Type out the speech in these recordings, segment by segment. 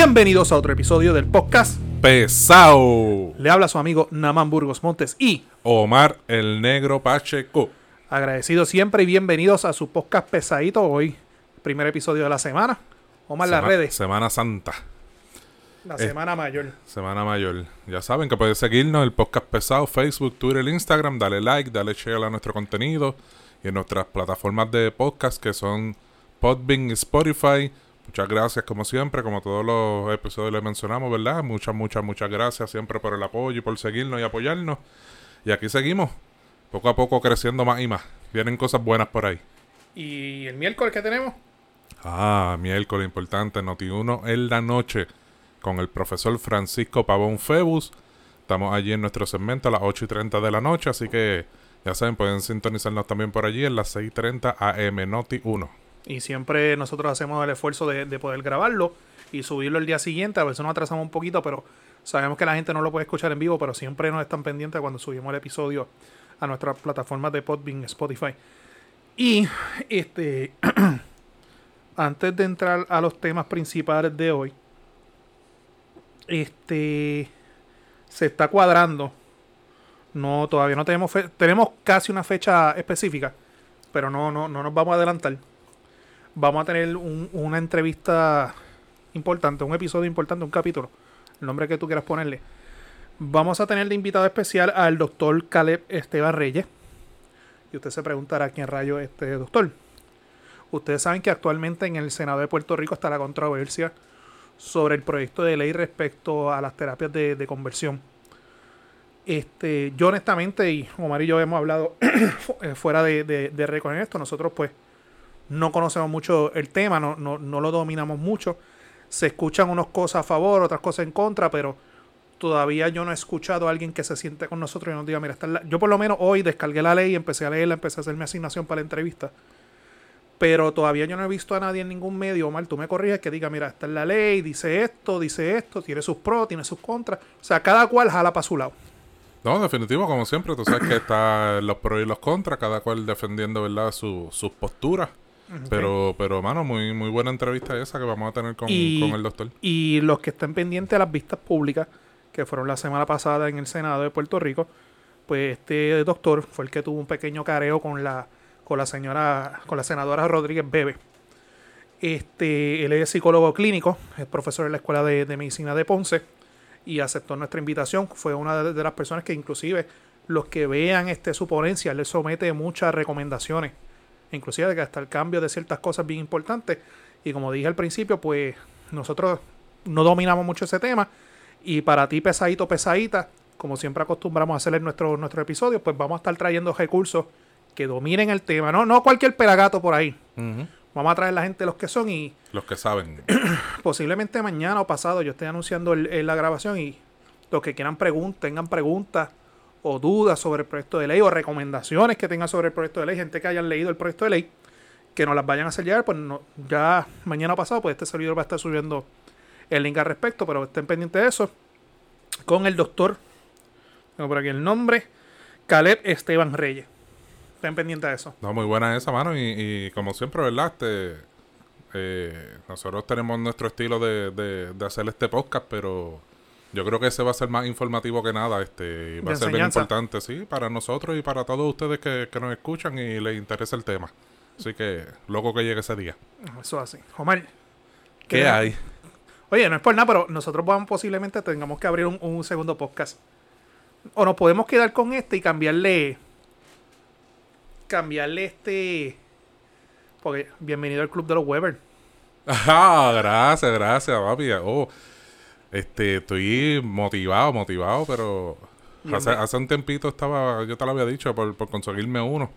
Bienvenidos a otro episodio del podcast. Pesao. Le habla su amigo Naman Burgos Montes y Omar el Negro Pacheco. agradecido siempre y bienvenidos a su podcast pesadito hoy. Primer episodio de la semana. Omar las Sema- redes. Semana Santa. La eh. semana mayor. Semana Mayor. Ya saben que pueden seguirnos el podcast pesado, Facebook, Twitter, Instagram. Dale like, dale share a nuestro contenido. Y en nuestras plataformas de podcast que son Podbean y Spotify. Muchas gracias como siempre, como todos los episodios les mencionamos, ¿verdad? Muchas, muchas, muchas gracias siempre por el apoyo y por seguirnos y apoyarnos. Y aquí seguimos, poco a poco creciendo más y más. Vienen cosas buenas por ahí. Y el miércoles que tenemos. Ah, miércoles importante, Noti1 en la noche con el profesor Francisco Pavón Febus. Estamos allí en nuestro segmento a las 8 y 30 de la noche, así que ya saben, pueden sintonizarnos también por allí en las 6 y 30 AM Noti1. Y siempre nosotros hacemos el esfuerzo de, de poder grabarlo y subirlo el día siguiente. A veces nos atrasamos un poquito, pero sabemos que la gente no lo puede escuchar en vivo, pero siempre nos están pendientes cuando subimos el episodio a nuestras plataformas de Podbean, Spotify. Y este antes de entrar a los temas principales de hoy, este se está cuadrando. No, todavía no tenemos fe- tenemos casi una fecha específica, pero no, no, no nos vamos a adelantar. Vamos a tener un- una entrevista importante, un episodio importante, un capítulo, el nombre que tú quieras ponerle. Vamos a tener de invitado especial al doctor Caleb Esteban Reyes. Y usted se preguntará quién rayo es este doctor. Ustedes saben que actualmente en el Senado de Puerto Rico está la controversia sobre el proyecto de ley respecto a las terapias de, conversión. Este, yo honestamente, y Omar y yo hemos hablado eh, fuera de, de, de récord en esto, nosotros pues no conocemos mucho el tema, no, no, no lo dominamos mucho. Se escuchan unas cosas a favor, otras cosas en contra, pero todavía yo no he escuchado a alguien que se siente con nosotros y nos diga, mira, esta es la-". yo por lo menos hoy descargué la ley, empecé a leerla, empecé a hacer mi asignación para la entrevista. Pero todavía yo no he visto a nadie en ningún medio, Omar, tú me corriges, que diga, mira, esta es la ley, dice esto, dice esto, tiene sus pros, tiene sus contras. O sea, cada cual jala para su lado. No, definitivo, como siempre, tú sabes que está los pros y los contras, cada cual defendiendo, ¿verdad?, su- sus posturas. Pero, pero, mano, muy, muy buena entrevista esa que vamos a tener con, Y- con el doctor. Y los que estén pendientes a las vistas públicas, que fueron la semana pasada en el Senado de Puerto Rico, pues este doctor fue el que tuvo un pequeño careo con la, con la señora, con la senadora Rodríguez Bebe. Este, él es psicólogo clínico, es profesor en la Escuela de, de Medicina de Ponce y aceptó nuestra invitación. Fue una de, de las personas que inclusive los que vean este su ponencia, le somete muchas recomendaciones, inclusive de hasta el cambio de ciertas cosas bien importantes. Y como dije al principio, pues nosotros no dominamos mucho ese tema. Y para ti, pesadito, pesadita, como siempre acostumbramos a hacer en nuestro, nuestro episodio, pues vamos a estar trayendo recursos que dominen el tema. No, no cualquier pelagato por ahí. Vamos a traer la gente los que son y Los que saben. posiblemente mañana o pasado yo esté anunciando el- el- la grabación y los que quieran preguntas, tengan preguntas o dudas sobre el proyecto de ley o recomendaciones que tengan sobre el proyecto de ley, gente que hayan leído el proyecto de ley, que nos las vayan a hacer llegar, pues no, ya mañana pasado, pues este servidor va a estar subiendo el link al respecto, pero estén pendientes de eso. Con el doctor, tengo por aquí el nombre, Caleb Esteban Reyes. Estén pendientes de eso. No, muy buena esa, mano. Y, y como siempre, ¿verdad? Este, eh, nosotros tenemos nuestro estilo de, de, de hacer este podcast, pero yo creo que ese va a ser más informativo que nada. Este, va De a ser bien importante, sí, para nosotros y para todos ustedes que, que nos escuchan y les interesa el tema. Así que, loco que llegue ese día. Eso así. Omar. ¿Qué hay? Oye, no es por nada, pero nosotros vamos, posiblemente tengamos que abrir un, un segundo podcast. O nos podemos quedar con este y cambiarle. Cambiarle este. Porque bienvenido al club de los Weber. Ah, gracias, gracias, papi. Oh, este, estoy motivado, motivado, pero hace, hace un tiempito estaba, yo te lo había dicho, por, por conseguirme uno.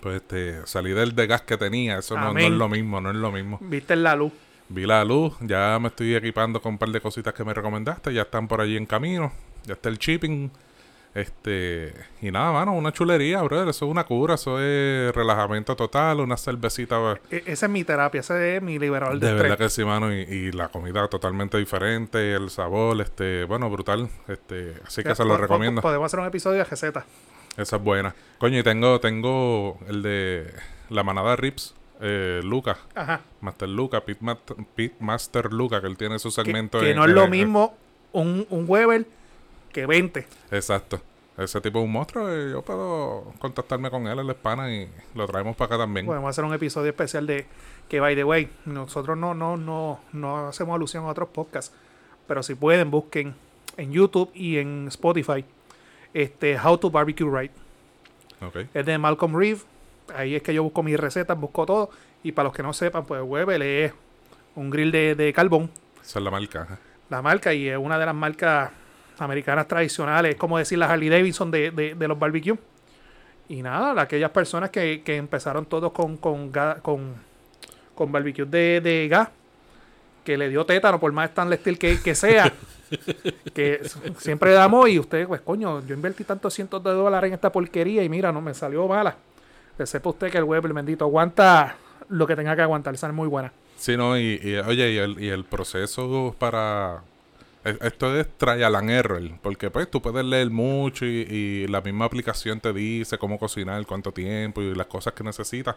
Pues este, salí del de gas que tenía, eso no, no es lo mismo, no es lo mismo. Viste la luz. Vi la luz, ya me estoy equipando con un par de cositas que me recomendaste, ya están por allí en camino, ya está el shipping. Este, y nada, mano, una chulería, brother, eso es una cura, eso es relajamiento total, una cervecita E- esa es mi terapia, ese es mi liberador de, de verdad que sí, mano, y, y la comida totalmente diferente, el sabor, este, bueno, brutal, este, así que se lo recomiendo. Podemos hacer un episodio de receta. Esa es buena. Coño, y tengo, tengo el de la manada Rips, eh, Luca, Ajá. Master Luca, Pit, Mat- Pit Master Luca, que él tiene su Que, segmento. que en- no es lo en- mismo un, un Weber que 20. Exacto. Ese tipo es un monstruo. eh, yo puedo contactarme con él, el hispana, y lo traemos para acá también. Podemos hacer un episodio especial de que, by the way, nosotros no, no, no, no hacemos alusión a otros podcasts, pero si pueden, busquen en YouTube y en Spotify este How to Barbecue Right. Es de Malcolm Reeve. Ahí es que yo busco mis recetas, busco todo. Y para los que no sepan, pues Weber es un grill de, de carbón, Esa es la marca. la marca, y es una de las marcas americanas tradicionales, es como decir la Harley Davidson de, de, de los barbecues. Y nada, aquellas personas que, que empezaron todos con, con, con, con barbecues de, de gas, que le dio tétano, por más Stanley Steel que, que sea, que siempre damos y usted, pues coño, yo invertí tantos cientos de dólares en esta porquería y mira, no me salió mala. Le sepa usted que el web, el bendito, aguanta lo que tenga que aguantar, sale muy buena. Sí, no, y, y, oye, y el, y el proceso para... e- Esto es trial and error, porque pues tú puedes leer mucho y, y la misma aplicación te dice cómo cocinar, cuánto tiempo y las cosas que necesitas.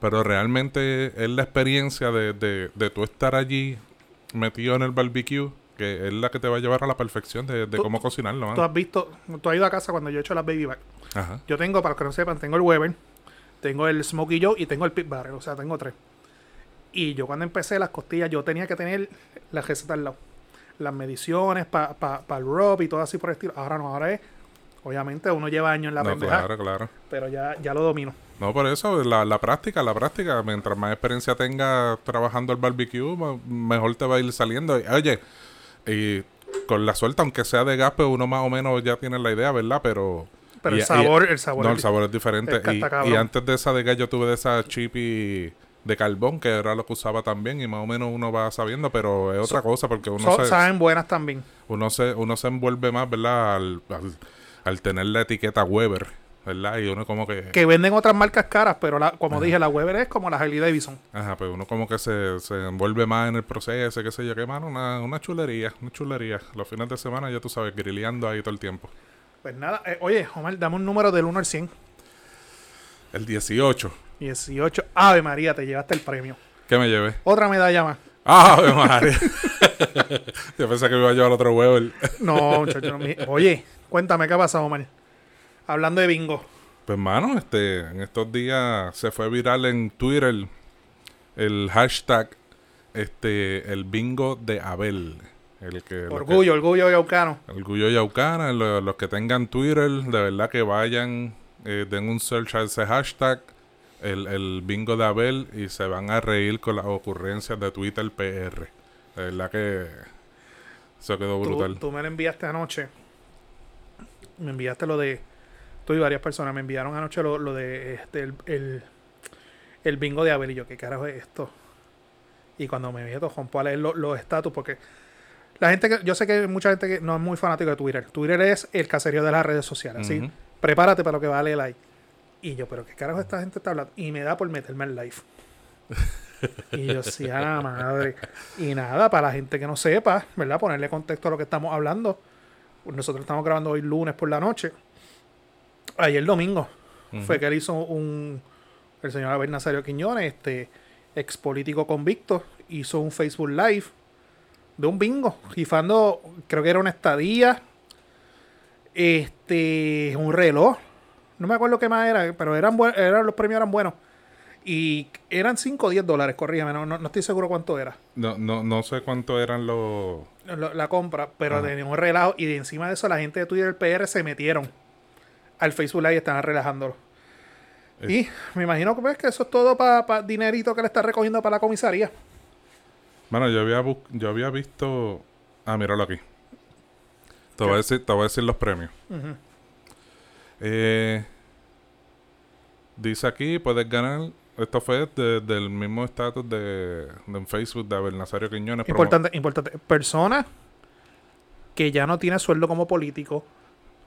Pero realmente es la experiencia de, de, de tú estar allí metido en el barbecue que es la que te va a llevar a la perfección de, de cómo cocinarlo. Tú has visto, tú has ido a casa cuando yo he hecho las baby back. Ajá. Yo tengo, para los que no sepan, tengo el Weber, tengo el Smokey Joe y tengo el Pit Barrel. O sea, tengo tres. Y yo cuando empecé las costillas, yo tenía que tener la receta al lado. Las mediciones para pa, el rub y todo así por el estilo. Ahora no, ahora es... Obviamente uno lleva años en la No, pendeja, claro, claro. pero ya, ya lo domino. No, por eso, la, la práctica, la práctica. Mientras más experiencia tengas trabajando el barbecue, mejor te va a ir saliendo. Y, Oye, y con la suerte, aunque sea de gas, pues uno más o menos ya tiene la idea, ¿verdad? Pero... Pero y- el y- sabor, el sabor. no, el sabor es diferente. es Y, y antes de esa de gas, yo tuve de esa chippy de carbón, que era lo que usaba también, y más o menos uno va sabiendo, pero es otra So- cosa, porque uno So- se, saben buenas también. uno se, uno se envuelve más, ¿verdad? Al, al, al tener la etiqueta Weber, ¿verdad? Y uno como que... Que venden otras marcas caras, pero la, como dije, la Weber es como la Harley Davidson. Ajá, pues uno como que se, se envuelve más en el proceso, qué sé yo, qué mano, una, una chulería, una chulería. Los fines de semana ya tú sabes, grilleando ahí todo el tiempo. Pues nada, eh, oye, Omar, dame un número del 1 al 100. El 18, 18. Ave María, te llevaste el premio. ¿qué me llevé? Otra medalla más. ¡Ah, María! yo pensé que me iba a llevar otro huevo. el- No, muchacho. no, Oye, cuéntame qué ha pasado, Omar. Hablando de bingo. Pues, mano, este, en estos días se fue viral en Twitter el, el hashtag, este, el bingo de Abel. El que, lo que- Orgullo, orgullo yaucano. Orgullo Yaucana, lo- los que tengan Twitter, de verdad que vayan, eh, den un search a ese hashtag, el, el bingo de Abel, y se van a reír con las ocurrencias de Twitter PR. De verdad que eso quedó brutal. tú me lo enviaste anoche. Me enviaste lo de. Tú y varias personas me enviaron anoche lo, lo de este, el, el, el bingo de Abel. Y yo, ¿qué carajo es esto? Y cuando me meto, rompo a leer lo- los estatus, porque la gente que. Yo sé que hay mucha gente que no es muy fanático de Twitter. Twitter es el caserío de las redes sociales. Así, prepárate para lo que vale el like. Y yo, ¿pero qué carajo esta gente está hablando? Y me da por meterme en live. y yo, sí, a la madre. Y nada, para la gente que no sepa, ¿verdad? Ponerle contexto a lo que estamos hablando. Nosotros estamos grabando hoy lunes por la noche. Ayer domingo fue que él hizo un. El señor Abel Nazario Quiñones, este ex político convicto, hizo un Facebook Live de un bingo, rifando, creo que era una estadía, este, un reloj, no me acuerdo qué más era, pero eran, eran los premios eran buenos. Y eran 5 o 10 dólares, corrígame, no, no, no estoy seguro cuánto era No, no, no sé cuánto eran los... la, la compra, pero tenía un relajo. Y de encima de eso, la gente de Twitter PR se metieron al Facebook Live y estaban relajándolo. Y me imagino que, pues, que eso es todo para dinerito que le está recogiendo para la comisaría. Bueno, yo había, bus- yo había visto... Ah, míralo aquí. Te voy, a decir, te voy a decir los premios. Eh, dice aquí, puedes ganar... Esto fue de- del mismo estatus de, de Facebook de Abel Nazario Quiñones. promo- Importante, importante. Persona que ya no tiene sueldo como político.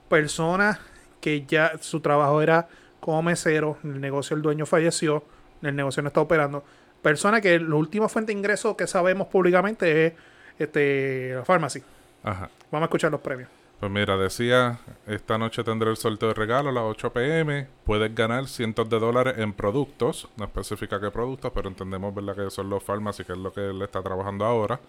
Persona que ya su trabajo era como mesero. El negocio, el dueño falleció. El negocio no está operando. Persona que la última fuente de ingreso que sabemos públicamente es este, la farmacia. Ajá. Vamos a escuchar los premios. Pues mira, decía, esta noche tendré el sorteo de regalo a las 8 pm. Puedes ganar cientos de dólares en productos. No especifica qué productos, pero entendemos ¿verdad? que son los farmacy, que es lo que él está trabajando ahora.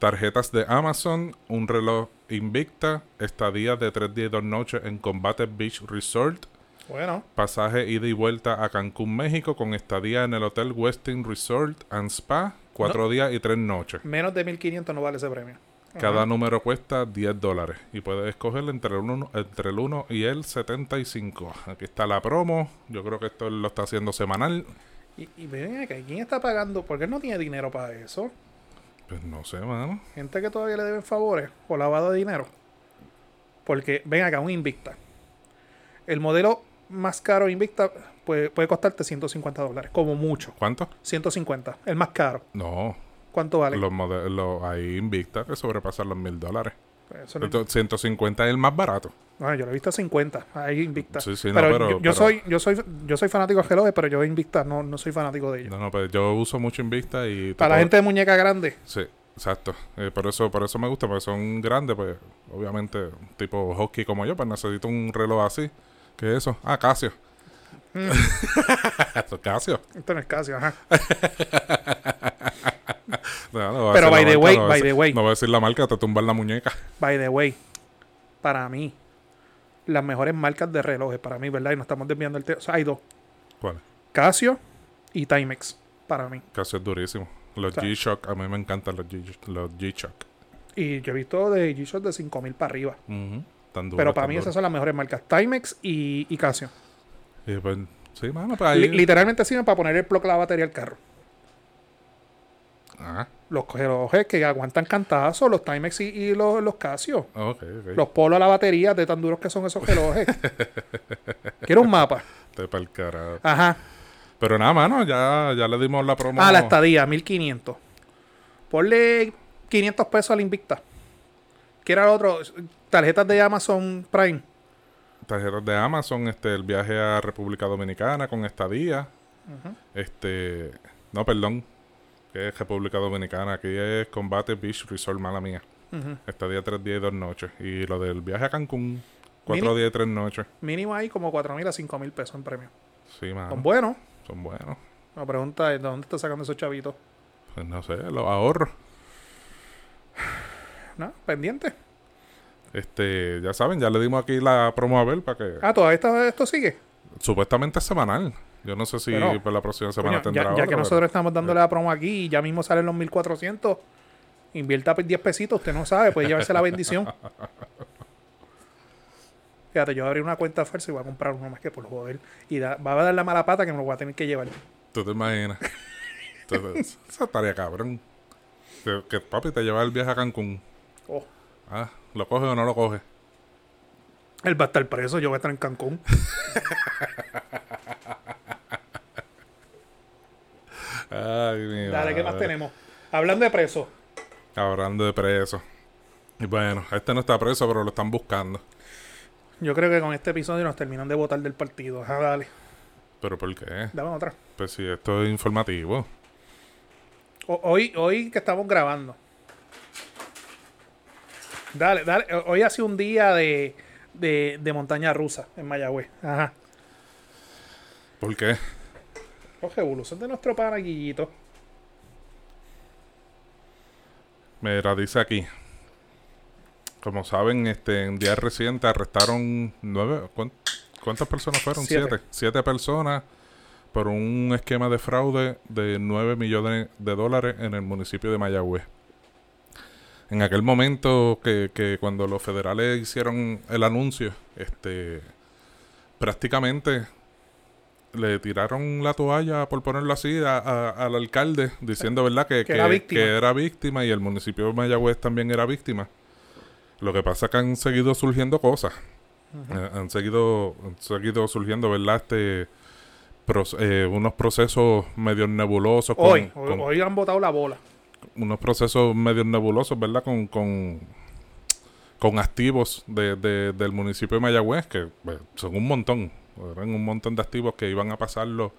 Tarjetas de Amazon, un reloj Invicta, estadía de 3 días y 2 noches en Combate Beach Resort, Bueno, pasaje ida y vuelta a Cancún, México, con estadía en el Hotel Westin Resort and Spa, 4 días y 3 noches. menos de 1500 no vale ese premio. Cada número cuesta 10 dólares y puedes escoger entre el 1 entre el 1 y el 75. Aquí está la promo. Yo creo que esto lo está haciendo semanal. Y, y ven acá, ¿quién está pagando? ¿Por qué él no tiene dinero para eso? Pues no sé, mano. Gente que todavía le deben favores o lavado de dinero. Porque, ven acá, un Invicta. El modelo más caro Invicta puede, puede costarte 150 dólares, como mucho. ¿Cuánto? 150, el más caro. No. ¿Cuánto vale? Los modelos ahí Invicta que sobrepasan los mil dólares. Pues eso no- Entonces, 150 es el más barato. no, yo lo he visto a 50, ahí Invicta. Sí, sí, no, pero, pero- yo, yo pero- soy yo soy yo soy fanático de relojes, pero yo Invicta no, no soy fanático de ellos. No, no, pues yo uso mucho Invicta y... Para la gente de muñeca grande, Sí, exacto. Eh, por eso por eso me gusta, porque son grandes, pues obviamente tipo hockey como yo, pues necesito un reloj así. ¿Qué es eso? Ah, Casio. Mm. Esto es Casio. esto no es Casio, ajá. No, no Pero by the marca, way, no by decir- the way. No voy a decir la marca, te tumban la muñeca. By the way, para mí, las mejores marcas de relojes, para mí, ¿verdad? Y nos estamos desviando el tema. O sea, hay dos: ¿Cuál? Casio y Timex, para mí. Casio es durísimo. Los O sea- G-Shock, a mí me encantan los G-Shock. Y yo he visto de G-Shock de 5000 para arriba. Tan Pero para tan mí esas son las mejores marcas: Timex y, y Casio. Y pues, sí, mano, pues ahí... Literalmente sirven para poner el plug a la batería del carro. Los relojes que aguantan cantazos, los Timex y, y los, los Casio. Los polos a la batería, de tan duros que son esos relojes. Quiero un mapa. Te pa'l carajo. Ajá. Pero nada, mano, ya, ya le dimos la promo. Ah, la estadía, 1500. Ponle 500 pesos al Invicta. ¿Qué era otro? Tarjetas de Amazon Prime. Tarjetas de Amazon, este, el viaje a República Dominicana con estadía. Este, no, perdón, que es República Dominicana, aquí es Combate Beach Resort, mala mía. Estadía tres días y dos noches. Y lo del viaje a Cancún, cuatro Mini- días y tres noches. Mínimo ahí como 4.000 a 5.000 pesos en premio. Sí, mano, Son buenos. son buenos. La pregunta es, ¿de dónde está sacando esos chavitos? Pues no sé, los ahorros. ¿No? ¿Pendiente? Este, ya saben, ya le dimos aquí la promo a ver para que... Ah, ¿todavía esto, esto sigue? Supuestamente es semanal. Yo no sé si Pero, para la próxima semana Coño, tendrá ya, ya otra, que pero- nosotros estamos dándole la promo aquí y ya mismo salen los 1.400, invierta 10 pesitos, usted no sabe, puede llevarse la bendición. Fíjate, yo abrí una cuenta falsa y voy a comprar uno más que por joder. Y da- va a dar la mala pata que me lo voy a tener que llevar. ¿Tú te imaginas? Entonces, eso estaría cabrón. Que, que papi te lleva el viaje a Cancún. Oh, Ah, ¿lo coge o no lo coge? él va a estar preso, yo voy a estar en Cancún. Ay, mi Dale, ¿qué más tenemos? Hablando de preso. Hablando de preso. Y bueno, este no está preso, pero lo están buscando. Yo creo que con este episodio nos terminan de votar del partido. Ajá, dale. ¿Pero por qué? Dame otra. Pues si esto es informativo. O- hoy, hoy que estamos grabando. Dale, dale. Hoy ha sido un día de, de, de montaña rusa en Mayagüez. Ajá. ¿Por qué? Los evolución de nuestro pana Guillito. Mira, dice aquí. Como saben, este, en días recientes arrestaron nueve. ¿cuán- ¿Cuántas personas fueron? Siete. Siete. Siete personas por un esquema de fraude de 9 millones de dólares en el municipio de Mayagüez. En aquel momento que, que cuando los federales hicieron el anuncio, este prácticamente le tiraron la toalla, por ponerlo así, a- a- al alcalde, diciendo, ¿verdad?, que, Que era víctima. que era víctima y el municipio de Mayagüez también era víctima. Lo que pasa es que han seguido surgiendo cosas. Eh, han seguido han seguido surgiendo, ¿verdad?, este eh, unos procesos medio nebulosos. con- Hoy, hoy, con- hoy han botado la bola. Unos procesos medio nebulosos, ¿verdad? Con, con, con activos de, de- del municipio de Mayagüez, que pues, son un montón. Eran un montón de activos que iban a pasarlo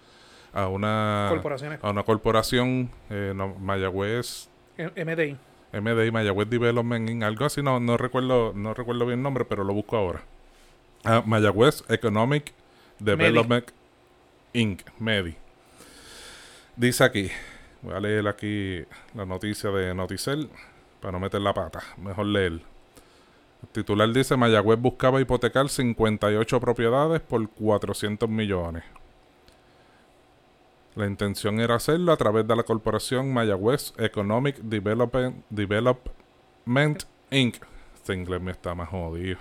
a una, a una corporación. eh, no, Mayagüez MDI. MDI, Mayagüez Development Inc., algo así, no, no recuerdo, no recuerdo bien el nombre, pero lo busco ahora. Ah, Mayagüez Economic Development Inc., MEDI. Dice aquí, voy a leer aquí la noticia de Noticel para no meter la pata, mejor leer. El titular dice, Mayagüez buscaba hipotecar 58 propiedades por 400 millones. La intención era hacerlo a través de la corporación Mayagüez Economic Development, Development Inc. Este inglés me está más jodido.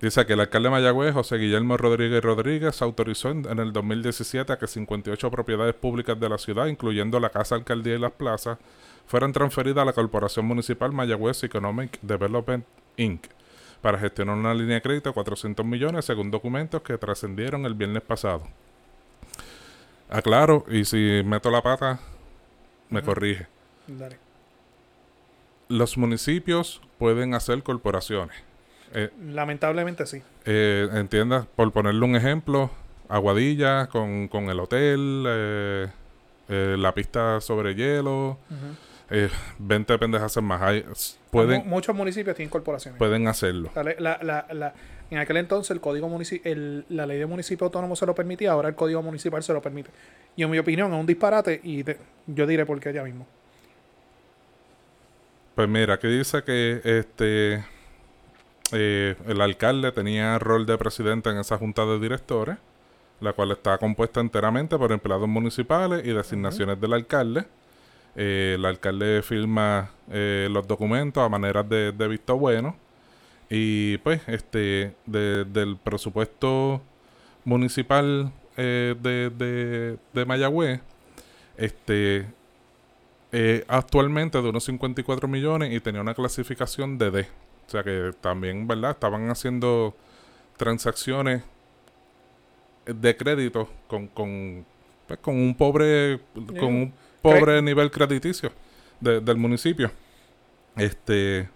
Dice que el alcalde de Mayagüez, José Guillermo Rodríguez Rodríguez, autorizó en, en, el 2017 a que 58 propiedades públicas de la ciudad, incluyendo la Casa Alcaldía y las plazas, fueran transferidas a la Corporación Municipal Mayagüez Economic Development Inc. para gestionar una línea de crédito de 400 millones según documentos que trascendieron el viernes pasado. Aclaro, y si meto la pata, me corrige. Dale. Los municipios pueden hacer corporaciones. Eh, Lamentablemente sí. eh, entiendas, por ponerle un ejemplo, Aguadilla con, con el hotel, eh, eh, la pista sobre hielo, Ujú. eh, 20 pendejas más. Hay, pueden, muchos municipios tienen corporaciones. pueden hacerlo. La, la- la- en aquel entonces el código el- la ley de municipio autónomo se lo permitía, ahora el código municipal se lo permite. Y en mi opinión es un disparate y te- yo diré por qué ya mismo. Pues mira, aquí dice que este eh, el alcalde tenía rol de presidente en esa junta de directores, la cual está compuesta enteramente por empleados municipales y designaciones del alcalde. Eh, el alcalde firma eh, los documentos a manera de, de visto bueno. Y pues, este, de- del presupuesto municipal eh, de, de, de Mayagüez, este, eh, actualmente de unos 54 millones y tenía una clasificación de D. O sea que también, ¿verdad? Estaban haciendo transacciones de crédito con, con, pues, con un pobre con un pobre nivel crediticio de- del municipio. Este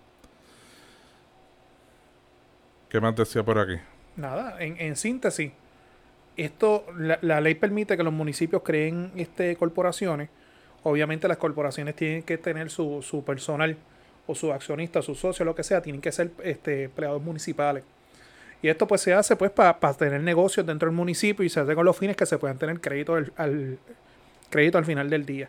¿Qué más decía por aquí? Nada, en, en síntesis, esto, la, la ley permite que los municipios creen este, corporaciones. Obviamente las corporaciones tienen que tener su, su personal o su accionista, su socio, lo que sea, tienen que ser este, empleados municipales. Y esto pues se hace pues para tener negocios dentro del municipio y se hace con los fines que se puedan tener crédito al, al- crédito al final del día.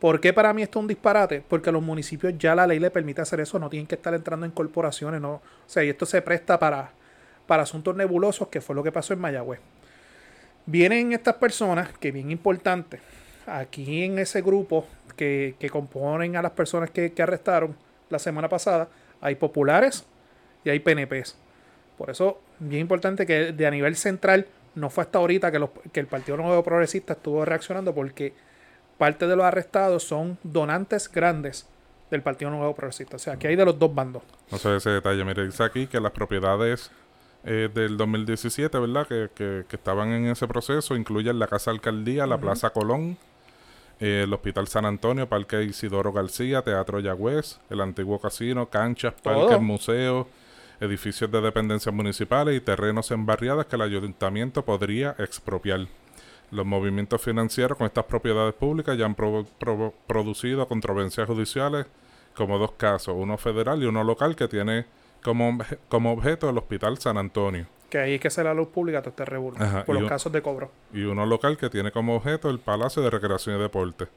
¿Por qué para mí esto es un disparate? Porque a los municipios ya la ley le permite hacer eso, no tienen que estar entrando en corporaciones, no. O sea, y esto se presta para, para asuntos nebulosos, que fue lo que pasó en Mayagüez. Vienen estas personas, que bien importante, aquí en ese grupo que, que componen a las personas que, que arrestaron la semana pasada, hay populares y hay PNPs. Por eso, bien importante que de a nivel central, no fue hasta ahorita que, los- que el Partido Nuevo Progresista estuvo reaccionando porque parte de los arrestados son donantes grandes del Partido Nuevo Progresista. O sea, que hay de los dos bandos. No sé ese detalle. Mire, dice aquí que las propiedades eh, del 2017, ¿verdad? Que, que, que estaban en ese proceso incluyen la Casa Alcaldía, la Plaza Colón, el Hospital San Antonio, Parque Isidoro García, Teatro Yagüez, el antiguo casino, canchas, parques, museos, edificios de dependencias municipales y terrenos en barriadas que el ayuntamiento podría expropiar. Los movimientos financieros con estas propiedades públicas ya han producido controversias judiciales como dos casos, uno federal y uno local que tiene como, obje- como objeto el Hospital San Antonio Que ahí es que se la luz pública todo este revuelo por los un- casos de cobro. y uno local que tiene como objeto el Palacio de Recreación y Deporte.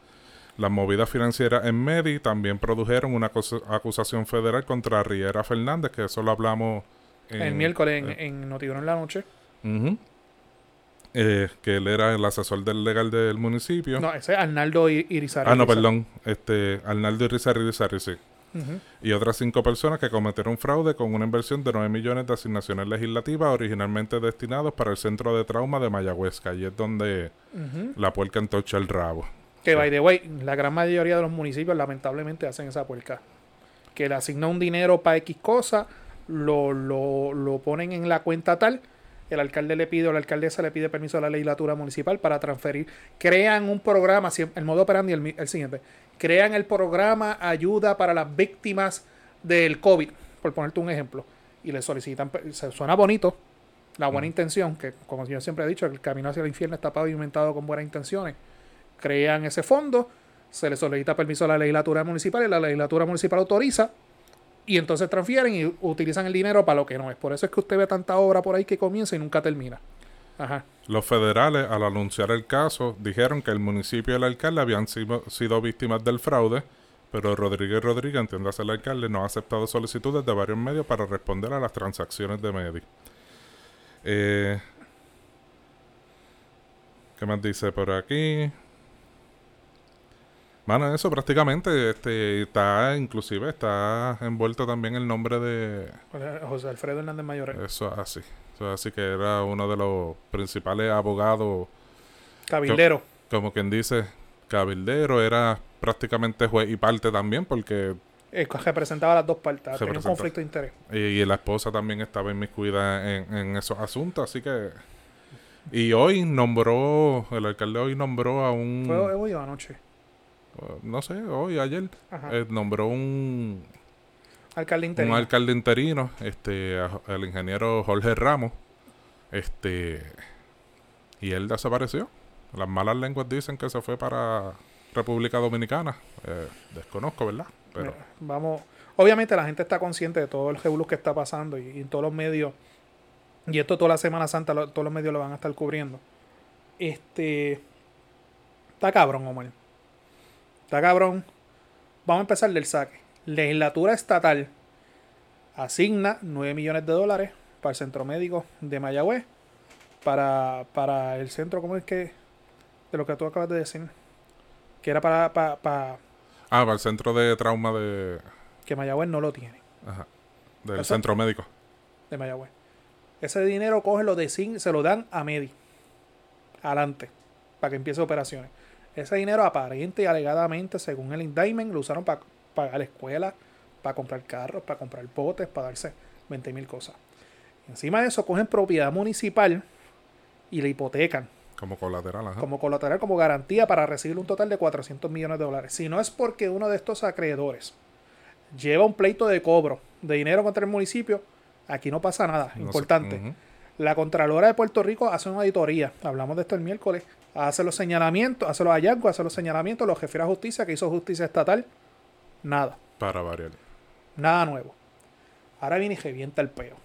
Las movidas financieras en Medi también produjeron una acusa- acusación federal contra Riera Fernández, que eso lo hablamos en- el miércoles en, eh, en Noticiero en la noche. Eh, que él era el asesor del legal del municipio. No, ese es Arnaldo Irizarry. ah, no, perdón. Este, Arnaldo Irizarry Irizarry, sí. Y otras cinco personas que cometieron fraude con una inversión de 9 millones de asignaciones legislativas originalmente destinados para el centro de trauma de Mayagüez, que allí es donde la puerca entorcha el rabo. Que, by the way, la gran mayoría de los municipios lamentablemente hacen esa puerca. Que le asignan un dinero para X cosa, lo, lo, lo ponen en la cuenta tal, el alcalde le pide o la alcaldesa le pide permiso a la legislatura municipal para transferir. Crean un programa, el modo operandi el, el siguiente. Crean el programa ayuda para las víctimas del COVID, por ponerte un ejemplo. Y le solicitan, se suena bonito, la buena intención, que como yo siempre he dicho, el camino hacia el infierno está pavimentado con buenas intenciones crean ese fondo, se le solicita permiso a la legislatura municipal y la legislatura municipal autoriza y entonces transfieren y utilizan el dinero para lo que no es. Por eso es que usted ve tanta obra por ahí que comienza y nunca termina. Los federales, al anunciar el caso, dijeron que el municipio y el alcalde habían sido, sido víctimas del fraude, pero Rodríguez Rodríguez, entiéndase el alcalde, no ha aceptado solicitudes de varios medios para responder a las transacciones de Medi. Eh, ¿Qué más dice por aquí? Mano, eso prácticamente este, está, inclusive está envuelto también el nombre de... José Alfredo Hernández Mayor. Eso así. Eso así que era uno de los principales abogados. Cabildero. como quien dice, cabildero, era prácticamente juez y parte también porque... representaba las dos partes, tenía un conflicto de interés. Y, la esposa también estaba inmiscuida en, en esos asuntos, así que... Y hoy nombró, el alcalde hoy nombró a un... ¿Fue hoy o anoche? No sé, hoy, ayer, eh, nombró un alcalde interino. Un alcalde interino, este, el ingeniero Jorge Ramos, este, y él desapareció. Las malas lenguas dicen que se fue para República Dominicana. Eh, desconozco, ¿verdad? Pero vamos, obviamente la gente está consciente de todo el revuelo que está pasando y, en todos los medios y esto toda la Semana Santa todos los medios lo van a estar cubriendo. Este está cabrón, Omar. Está cabrón. Vamos a empezar del saque. Legislatura estatal asigna 9 millones de dólares para el centro médico de Mayagüez. Para, para el centro, ¿cómo es que? De lo que tú acabas de decir. Que era para, para, Ah, para el centro de trauma de. Que Mayagüez no lo tiene. Ajá. Del centro médico. De Mayagüez. Ese dinero coge lo de se lo dan a Medi. Adelante. Para que empiece operaciones. Ese dinero aparente y alegadamente, según el indictment, lo usaron para pagar la escuela, para comprar carros, para comprar botes, para darse 20 mil cosas. Encima de eso, cogen propiedad municipal y la hipotecan. Como colateral, ajá. Como colateral, como garantía para recibir un total de 400 millones de dólares. Si no es porque uno de estos acreedores lleva un pleito de cobro de dinero contra el municipio, aquí no pasa nada. Importante. La Contralora de Puerto Rico hace una auditoría, hablamos de esto el miércoles, hace los señalamientos, hace los hallazgos, hace los señalamientos, los refiere a justicia, que hizo justicia estatal, nada. Para variar. Nada nuevo. Ahora viene y revienta el peo.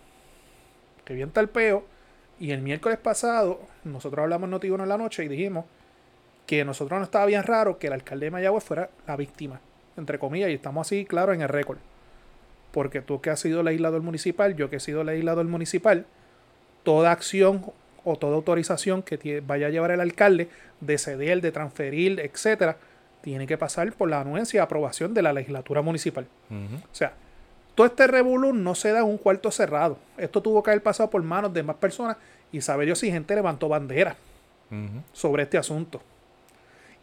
Revienta el peo. Y el miércoles pasado, nosotros hablamos en en la noche y dijimos que nosotros no estaba bien raro que el alcalde de Mayagüez fuera la víctima, entre comillas, y estamos así, claro, en el récord. Porque tú que has sido legislador municipal, yo que he sido legislador municipal, toda acción o toda autorización que vaya a llevar el alcalde de ceder, de transferir, etcétera, tiene que pasar por la anuencia y aprobación de la legislatura municipal. O sea, todo este revolú no se da en un cuarto cerrado. Esto tuvo que haber pasado por manos de más personas y saber yo si gente levantó bandera sobre este asunto.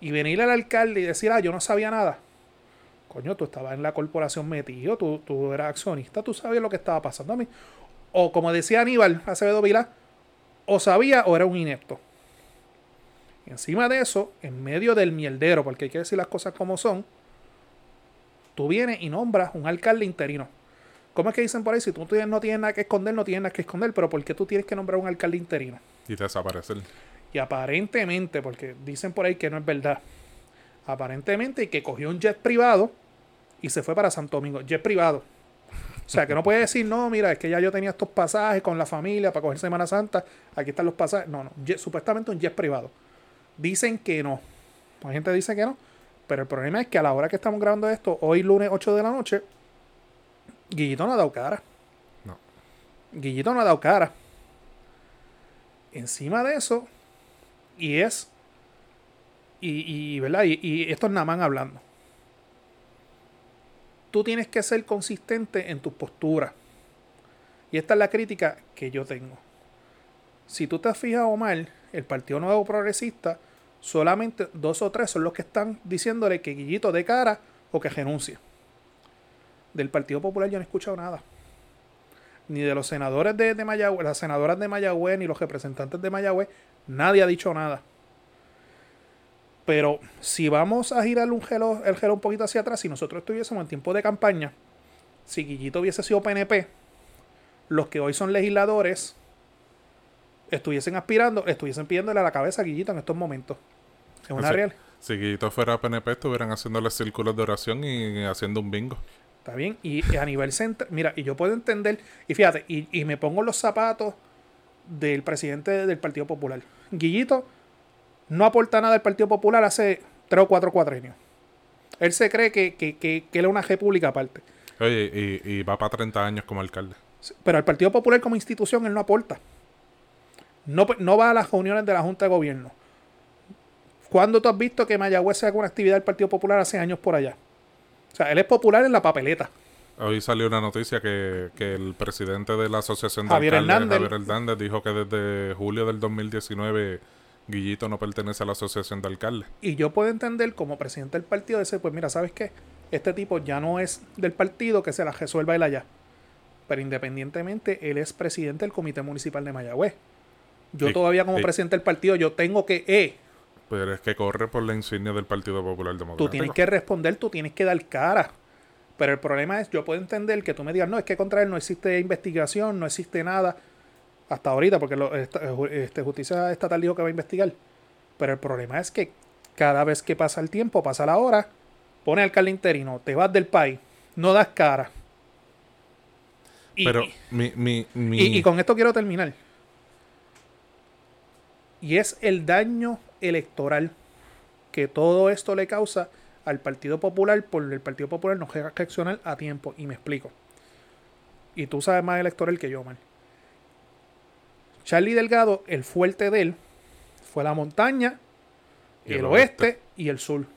Y venir al alcalde y decir, ah, yo no sabía nada. Coño, tú estabas en la corporación metido, tú, tú eras accionista, tú sabías lo que estaba pasando a mí o como decía Aníbal Acevedo Vilá, o sabía o era un inepto. Y encima de eso, en medio del mierdero, porque hay que decir las cosas como son, tú vienes y nombras un alcalde interino. ¿Cómo es que dicen por ahí? Si tú no tienes nada que esconder, no tienes nada que esconder, pero ¿por qué tú tienes que nombrar un alcalde interino? Y desaparecer. Y aparentemente, porque dicen por ahí que no es verdad, aparentemente que cogió un jet privado y se fue para Santo Domingo, jet privado. O sea, que no puede decir, no, mira, es que ya yo tenía estos pasajes con la familia para coger Semana Santa, aquí están los pasajes. No, no, supuestamente un jet privado. Dicen que no. La gente dice que no. Pero el problema es que a la hora que estamos grabando esto, hoy lunes 8 de la noche, Guillito no ha dado cara. No. Guillito no ha dado cara. Encima de eso, y es, y, y ¿verdad? Y, y esto es Namán hablando tú tienes que ser consistente en tu postura. Y esta es la crítica que yo tengo. Si tú te has fijado mal, el Partido Nuevo Progresista, solamente dos o tres son los que están diciéndole que Guillito de cara o que renuncie. Del Partido Popular yo no he escuchado nada. Ni de los senadores de, de Mayagüez, las senadoras de Mayagüez, ni los representantes de Mayagüez, nadie ha dicho nada. Pero si vamos a girar un gelo, el gelo un poquito hacia atrás, si nosotros estuviésemos en tiempo de campaña, si Guillito hubiese sido PNP, los que hoy son legisladores estuviesen aspirando, estuviesen pidiéndole a la cabeza a Guillito en estos momentos. Es una real. Si Guillito fuera PNP, estuvieran haciéndole círculos de oración y haciendo un bingo. Está bien. Y, a nivel central, mira, y yo puedo entender, y fíjate, y, y me pongo los zapatos del presidente del Partido Popular. Guillito no aporta nada al Partido Popular hace tres o cuatro cuatrenios. Él se cree que, que, que, él es una república aparte. Oye, y, va para 30 años como alcalde. Pero al Partido Popular como institución él no aporta. No, no va a las reuniones de la Junta de Gobierno. ¿Cuándo tú has visto que Mayagüez se haga una actividad del Partido Popular hace años por allá? O sea, él es popular en la papeleta. Hoy salió una noticia que, el presidente de la Asociación de Javier Alcaldes, Javier Hernández, dijo que desde julio del 2019 Guillito no pertenece a la Asociación de Alcaldes. Y yo puedo entender como presidente del partido decir, pues mira, ¿sabes qué? Este tipo ya no es del partido, que se la resuelva él allá. Pero independientemente, él es presidente del Comité Municipal de Mayagüez. Yo todavía como presidente del partido, yo tengo que... Eh, pero es que corre por la insignia del Partido Popular Democrático. Tú tienes que responder, tú tienes que dar cara. Pero el problema es, yo puedo entender que tú me digas, no, es que contra él no existe investigación, no existe nada. Hasta ahorita, porque lo, esta, este, Justicia Estatal dijo que va a investigar. Pero el problema es que cada vez que pasa el tiempo, pasa la hora, pone alcalde interino, te vas del país, no das cara. Y, Pero mi, mi, y con esto quiero terminar. Y es el daño electoral que todo esto le causa al Partido Popular por el Partido Popular no reaccionar a tiempo. Y me explico. Y tú sabes más electoral que yo, man. Charlie Delgado, el fuerte de él fue la montaña, el, oeste, y el sur.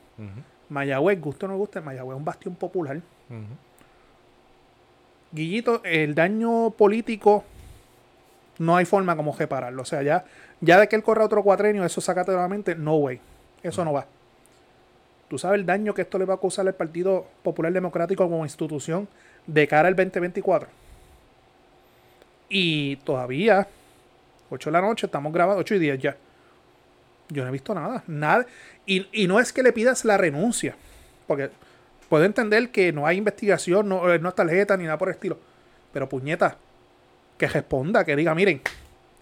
Mayagüez, gusto o no guste, Mayagüez es un bastión popular. Guillito, el daño político no hay forma como repararlo. O sea, ya, ya de que él corra otro cuatrenio, eso saca nuevamente, no way. Eso no va. ¿Tú sabes el daño que esto le va a causar al Partido Popular Democrático como institución de cara al 2024? Y todavía, 8 de la noche, estamos grabando, 8 y 10 ya. Yo no he visto nada, nada. Y, no es que le pidas la renuncia, porque puedo entender que no hay investigación, no, no es tarjeta ni nada por el estilo. Pero puñeta, que responda, que diga, miren,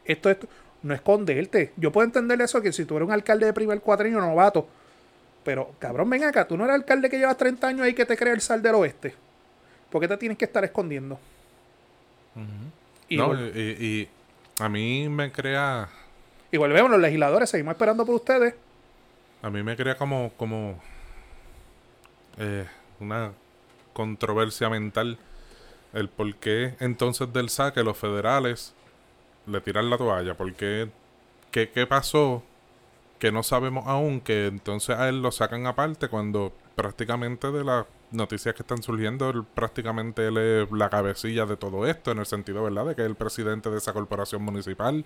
esto, esto, no esconderte. Yo puedo entender eso, que si tú eres un alcalde de primer cuatrenio novato, pero, cabrón, ven acá, tú no eres alcalde que llevas 30 años ahí que te cree el sal del oeste. ¿Por qué te tienes que estar escondiendo? y, no, y, a mí me crea... Y volvemos, los legisladores, seguimos esperando por ustedes. A mí me crea como, como eh, una controversia mental el por qué entonces del saque los federales le tiran la toalla. Porque, ¿qué, ¿qué pasó que no sabemos aún, que entonces a él lo sacan aparte cuando prácticamente de las noticias que están surgiendo, prácticamente él es la cabecilla de todo esto, en el sentido, ¿verdad?, de que es el presidente de esa corporación municipal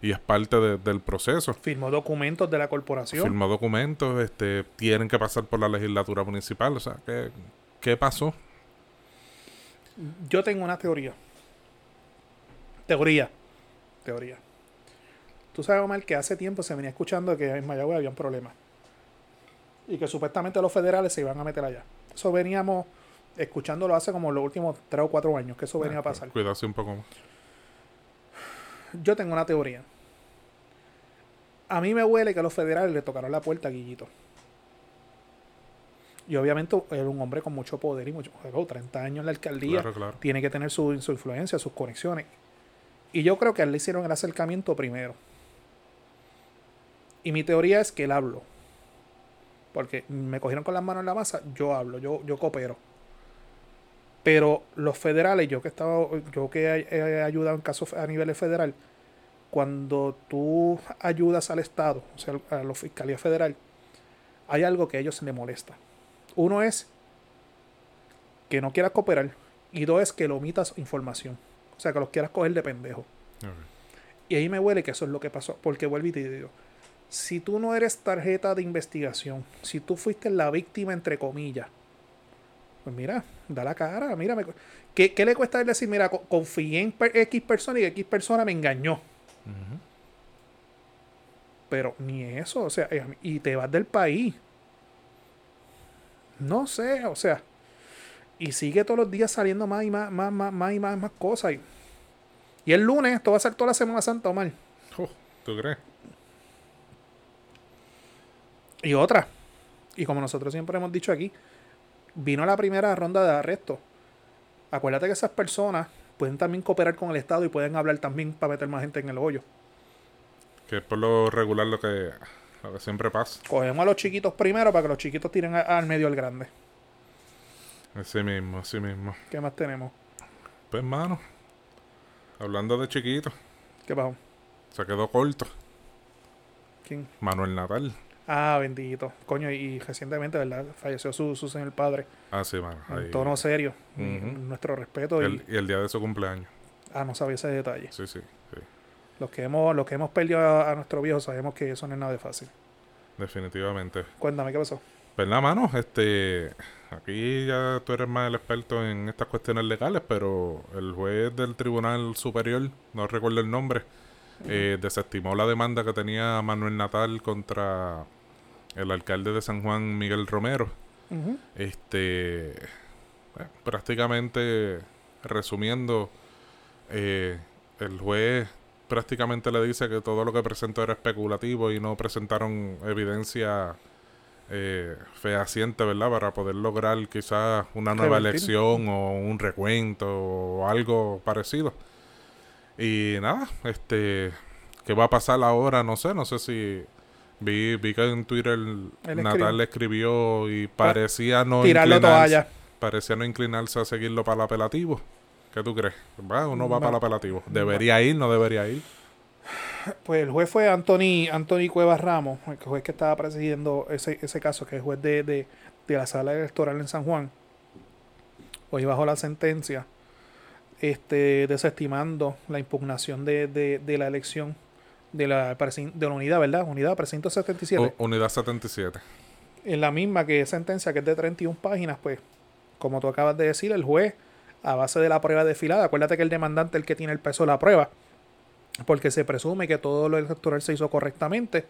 y es parte del proceso. Firmó documentos de la corporación. Firmó documentos, este, tienen que pasar por la legislatura municipal, o sea, ¿qué, qué pasó? Yo tengo una teoría. Teoría. Teoría. Tú sabes, Omar, que hace tiempo se venía escuchando que en Mayagüez había un problema. Y que supuestamente los federales se iban a meter allá. Eso veníamos escuchándolo hace como los últimos tres o cuatro años, que eso venía a pasar. Cuídate un poco más. Yo tengo una teoría. A mí me huele que a los federales le tocaron la puerta a Guillito. Y obviamente era un hombre con mucho poder y mucho. 30 años en la alcaldía. Tiene que tener su, su, influencia, sus conexiones. Y yo creo que a él le hicieron el acercamiento primero. Y mi teoría es que él habló. Porque me cogieron con las manos en la masa, yo hablo, yo, yo coopero. Pero los federales, yo que he estado, yo que he, ayudado en casos a nivel federal, cuando tú ayudas al Estado, o sea, a la Fiscalía Federal, hay algo que a ellos se les molesta. Uno es que no quieras cooperar y dos es que lo omitas información. O sea, que los quieras coger de pendejo. Y ahí me huele que eso es lo que pasó. Porque vuelvo y te digo, si tú no eres tarjeta de investigación, si tú fuiste la víctima, entre comillas, pues mira, da la cara, mira, ¿qué, le cuesta decir, mira, confié en X persona y X persona me engañó? Pero ni eso, o sea, y te vas del país. No sé, o sea, y sigue todos los días saliendo más y más, más, más, más y más, más cosas. Y, el lunes, esto va a ser toda la Semana Santa, Omar. Oh, ¿Tú crees? Y otra, Y como nosotros siempre hemos dicho aquí, vino la primera ronda de arresto. Acuérdate que esas personas pueden también cooperar con el Estado y pueden hablar también para meter más gente en el hoyo. Que es por lo regular lo que, lo que siempre pasa. Cogemos a los chiquitos primero para que los chiquitos tiren a- al medio al grande. Así mismo, así mismo. ¿Qué más tenemos? Pues, mano, hablando de chiquito, ¿Qué pasó? se quedó corto. ¿Quién? Manuel Natal. Ah, bendito. Coño, y recientemente, ¿verdad? Falleció su, su señor padre. Ah, sí, mano. En ahí. tono serio. Nuestro respeto. El- Y, y el día de su cumpleaños. ah, no sabía ese detalle. Sí, sí, sí. Los que hemos, los que hemos perdido a, a nuestro viejo sabemos que eso no es nada de fácil. Definitivamente. Cuéntame, ¿qué pasó? ¿Verdad, mano? Este, aquí ya tú eres más el experto en estas cuestiones legales, pero el juez del Tribunal Superior, no recuerdo el nombre, eh, desestimó la demanda que tenía Manuel Natal contra el alcalde de San Juan, Miguel Romero. Este, bueno, prácticamente, resumiendo, eh, el juez prácticamente le dice que todo lo que presentó era especulativo y no presentaron evidencia eh, fehaciente, ¿verdad? Para poder lograr quizás una nueva elección o un recuento o algo parecido. Y nada, este, ¿qué va a pasar ahora? No sé, no sé si vi, vi que en Twitter Él Natal escribió y parecía no Tirarlo inclinarse, toalla. parecía no inclinarse a seguirlo para el apelativo. ¿Qué tú crees? ¿Va o no va Va. para el apelativo? ¿Debería ir? ¿No debería ir? Pues el juez fue Anthony, Anthony Cuevas Ramos, el juez que estaba presidiendo ese, ese caso, que es juez de, de, de la sala electoral en San Juan. Hoy bajo la sentencia, este, desestimando la impugnación de, de, de la elección de la, de la unidad, ¿verdad? Unidad precinto 77. U- Unidad 77. en la misma que sentencia que es de 31 páginas, pues, como tú acabas de decir, el juez, a base de la prueba desfilada, acuérdate que el demandante es el que tiene el peso de la prueba, porque se presume que todo lo electoral se hizo correctamente.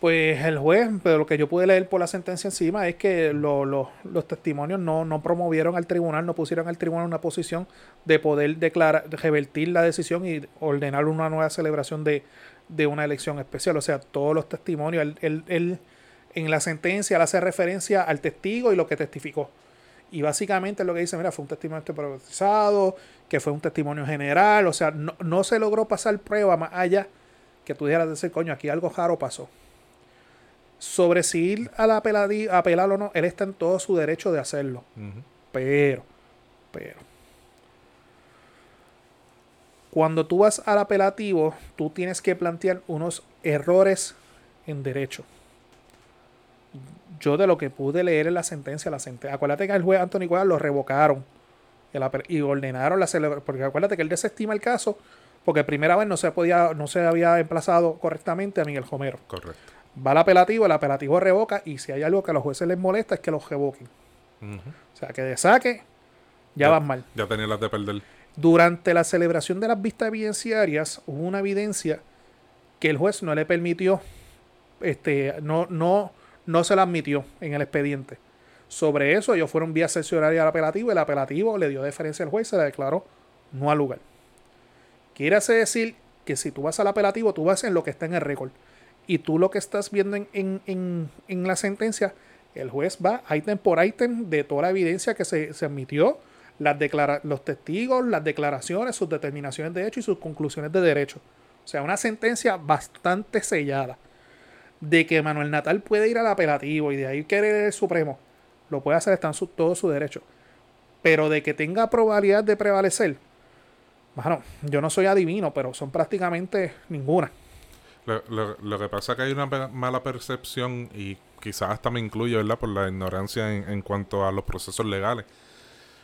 Pues el juez, pero lo que yo pude leer por la sentencia encima es que lo- lo- los testimonios no, no promovieron al tribunal, no pusieron al tribunal una posición de poder declarar, de revertir la decisión y ordenar una nueva celebración de, de una elección especial. O sea, todos los testimonios, él, él- él en la sentencia le hace referencia al testigo y lo que testificó. Y básicamente lo que dice, mira, fue un testimonio improvisado, que fue un testimonio general, o sea, no, no se logró pasar prueba más allá que tú dijeras decir, coño, aquí algo raro pasó. Sobre si ir a la apelar o no, él está en todo su derecho de hacerlo. Pero, pero. Cuando tú vas al apelativo, tú tienes que plantear unos errores en derecho. Yo de lo que pude leer en la sentencia, la sentencia, acuérdate que al juez Anthony Cuevas lo revocaron el y ordenaron la celebración, porque acuérdate que él desestima el caso porque primera vez no se podía, no se había emplazado correctamente a Miguel Romero. Correcto. Va al apelativo, el apelativo revoca y si hay algo que a los jueces les molesta es que los revoquen. O sea, que de saque ya, Ya. van mal. Ya tenía las de perder. Durante la celebración de las vistas evidenciarias hubo una evidencia que el juez no le permitió, este, no, no, no se la admitió en el expediente. Sobre eso ellos fueron vía sesionaria al apelativo y el apelativo le dio deferencia al juez y se le declaró no al lugar. Quiere decir que si tú vas al apelativo, tú vas en lo que está en el récord. Y tú lo que estás viendo en, en- en- la sentencia, el juez va ítem por ítem de toda la evidencia que se, se admitió, las los testigos, las declaraciones, sus determinaciones de hecho y sus conclusiones de derecho. O sea, una sentencia bastante sellada. De que Manuel Natal puede ir al apelativo y de ahí querer el Supremo, lo puede hacer, está en su, todo su derecho. Pero de que tenga probabilidad de prevalecer, bueno, yo no soy adivino, pero son prácticamente ninguna. Lo, lo- lo que pasa es que hay una mala percepción y quizás hasta me incluye, ¿verdad? Por la ignorancia en, en cuanto a los procesos legales.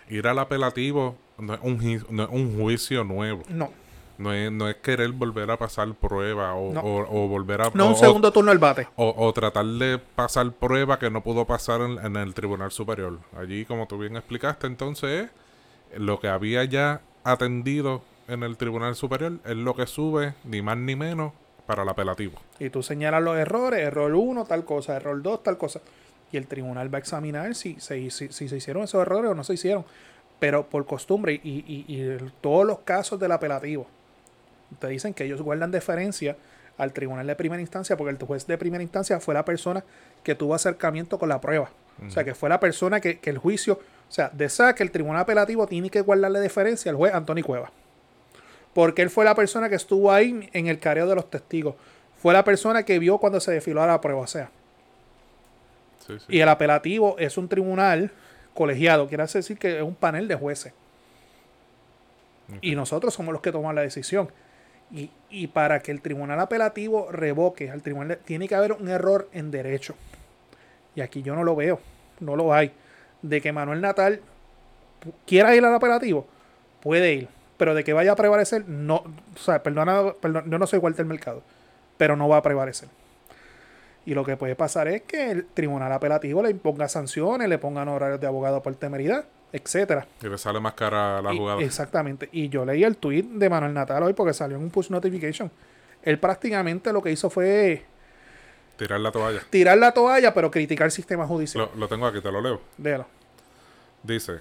Ir al apelativo no es un, no es un juicio nuevo. No, No es, no es querer volver a pasar prueba o, No. o- o volver a... no o- un segundo turno al bate. O, o tratar de pasar prueba que no pudo pasar en, en el Tribunal Superior. Allí, como tú bien explicaste, entonces es lo que había ya atendido en el Tribunal Superior es lo que sube, ni más ni menos, para el apelativo. Y tú señalas los errores, error 1, tal cosa, error 2, tal cosa. Y el tribunal va a examinar si se, si, si se hicieron esos errores o no se hicieron. Pero por costumbre y, y- y todos los casos del apelativo, te dicen que ellos guardan deferencia al tribunal de primera instancia, porque el juez de primera instancia fue la persona que tuvo acercamiento con la prueba. O sea, que fue la persona que, que el juicio, o sea, de esa que el tribunal apelativo tiene que guardarle deferencia al juez Antonio Cueva. Porque él fue la persona que estuvo ahí en el careo de los testigos. Fue la persona que vio cuando se desfiló a la prueba. O sea, Sí, sí. y el apelativo es un tribunal colegiado, quiere decir que es un panel de jueces. Y nosotros somos los que toman la decisión. Y, y para que el tribunal apelativo revoque al tribunal, tiene que haber un error en derecho. Y aquí yo no lo veo, no lo hay. De que Manuel Natal quiera ir al apelativo, puede ir. Pero de que vaya a prevalecer, no. O sea, perdona, perdón, yo no soy Walter Mercado, pero no va a prevalecer. Y lo que puede pasar es que el tribunal apelativo le imponga sanciones, le pongan horarios de abogado por temeridad, etcétera. Y le sale más cara a la Y- jugada. exactamente. Y yo leí el tweet de Manuel Natal hoy porque salió en un push notification. Él prácticamente lo que hizo fue Tirar la toalla. tirar la toalla, pero criticar el sistema judicial. Lo, lo tengo aquí, te lo leo. Léelo. Dice,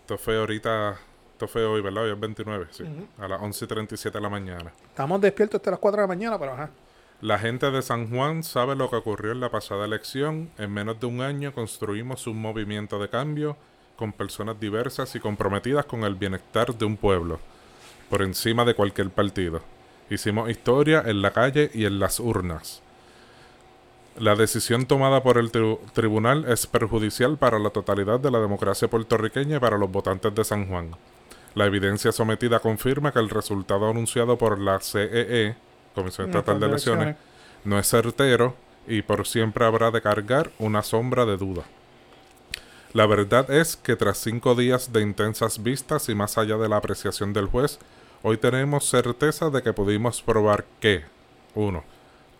esto fue ahorita, esto fue hoy, ¿verdad? Hoy es 29, sí. A las 11 y 37 de la mañana. Estamos despiertos hasta las 4 de la mañana, pero ajá. La gente de San Juan sabe lo que ocurrió en la pasada elección. En menos de un año construimos un movimiento de cambio con personas diversas y comprometidas con el bienestar de un pueblo, por encima de cualquier partido. Hicimos historia en la calle y en las urnas. La decisión tomada por el tri- tribunal es perjudicial para la totalidad de la democracia puertorriqueña y para los votantes de San Juan. La evidencia sometida confirma que el resultado anunciado por la CEE, Comisión Estatal de Elecciones, no es certero y por siempre habrá de cargar una sombra de duda. La verdad es que tras cinco días de intensas vistas y más allá de la apreciación del juez, hoy tenemos certeza de que pudimos probar que 1.